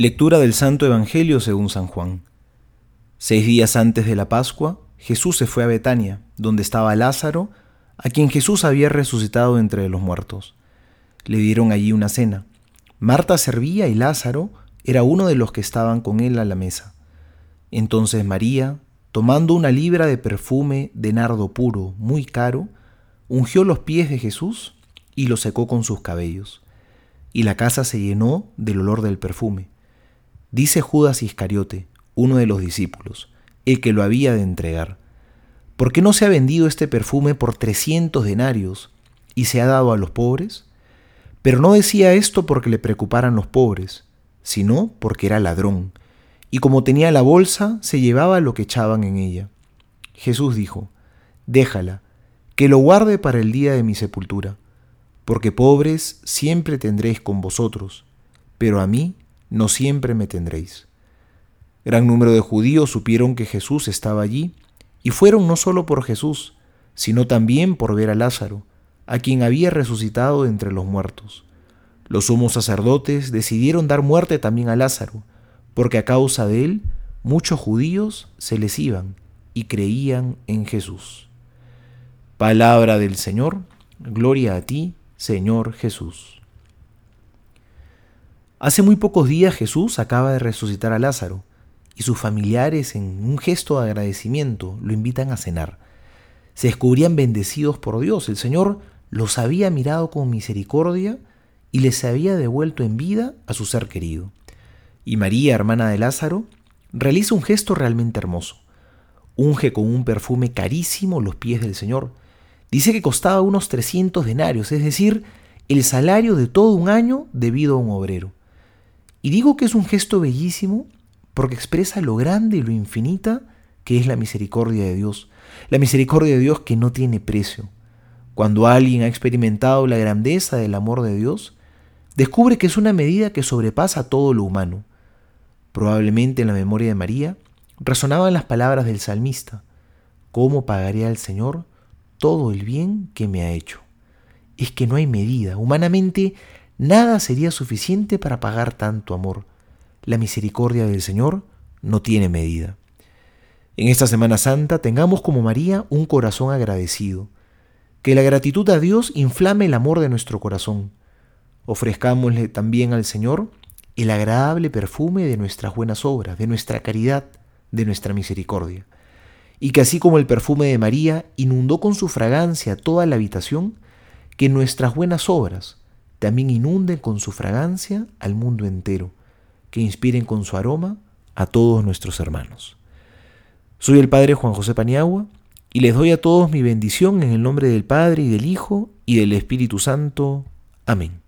Lectura del Santo Evangelio según San Juan. Seis días antes de la Pascua, Jesús se fue a Betania, donde estaba Lázaro, a quien Jesús había resucitado entre los muertos. Le dieron allí una cena. Marta servía y Lázaro era uno de los que estaban con él a la mesa. Entonces María, tomando una libra de perfume de nardo puro, muy caro, ungió los pies de Jesús y los secó con sus cabellos. Y la casa se llenó del olor del perfume. Dice Judas Iscariote, uno de los discípulos, el que lo había de entregar, ¿por qué no se ha vendido este perfume por trescientos denarios y se ha dado a los pobres? Pero no decía esto porque le preocuparan los pobres, sino porque era ladrón, y como tenía la bolsa, se llevaba lo que echaban en ella. Jesús dijo, Déjala, que lo guarde para el día de mi sepultura, porque pobres siempre tendréis con vosotros, pero a mí no siempre me tendréis. Gran número de judíos supieron que Jesús estaba allí, y fueron no solo por Jesús, sino también por ver a Lázaro, a quien había resucitado entre los muertos. Los sumos sacerdotes decidieron dar muerte también a Lázaro, porque a causa de él muchos judíos se les iban y creían en Jesús. Palabra del Señor, gloria a ti, Señor Jesús. Hace muy pocos días Jesús acaba de resucitar a Lázaro y sus familiares en un gesto de agradecimiento lo invitan a cenar. Se descubrían bendecidos por Dios. El Señor los había mirado con misericordia y les había devuelto en vida a su ser querido. Y María, hermana de Lázaro, realiza un gesto realmente hermoso. Unge con un perfume carísimo los pies del Señor. Dice que costaba unos 300 denarios, es decir, el salario de todo un año debido a un obrero. Y digo que es un gesto bellísimo porque expresa lo grande y lo infinita que es la misericordia de Dios. La misericordia de Dios que no tiene precio. Cuando alguien ha experimentado la grandeza del amor de Dios, descubre que es una medida que sobrepasa todo lo humano. Probablemente en la memoria de María resonaban las palabras del salmista, ¿cómo pagaré al Señor todo el bien que me ha hecho? Es que no hay medida. Humanamente Nada sería suficiente para pagar tanto amor. La misericordia del Señor no tiene medida. En esta Semana Santa tengamos como María un corazón agradecido. Que la gratitud a Dios inflame el amor de nuestro corazón. Ofrezcámosle también al Señor el agradable perfume de nuestras buenas obras, de nuestra caridad, de nuestra misericordia. Y que así como el perfume de María inundó con su fragancia toda la habitación, que nuestras buenas obras, también inunden con su fragancia al mundo entero, que inspiren con su aroma a todos nuestros hermanos. Soy el Padre Juan José Paniagua y les doy a todos mi bendición en el nombre del Padre y del Hijo y del Espíritu Santo. Amén.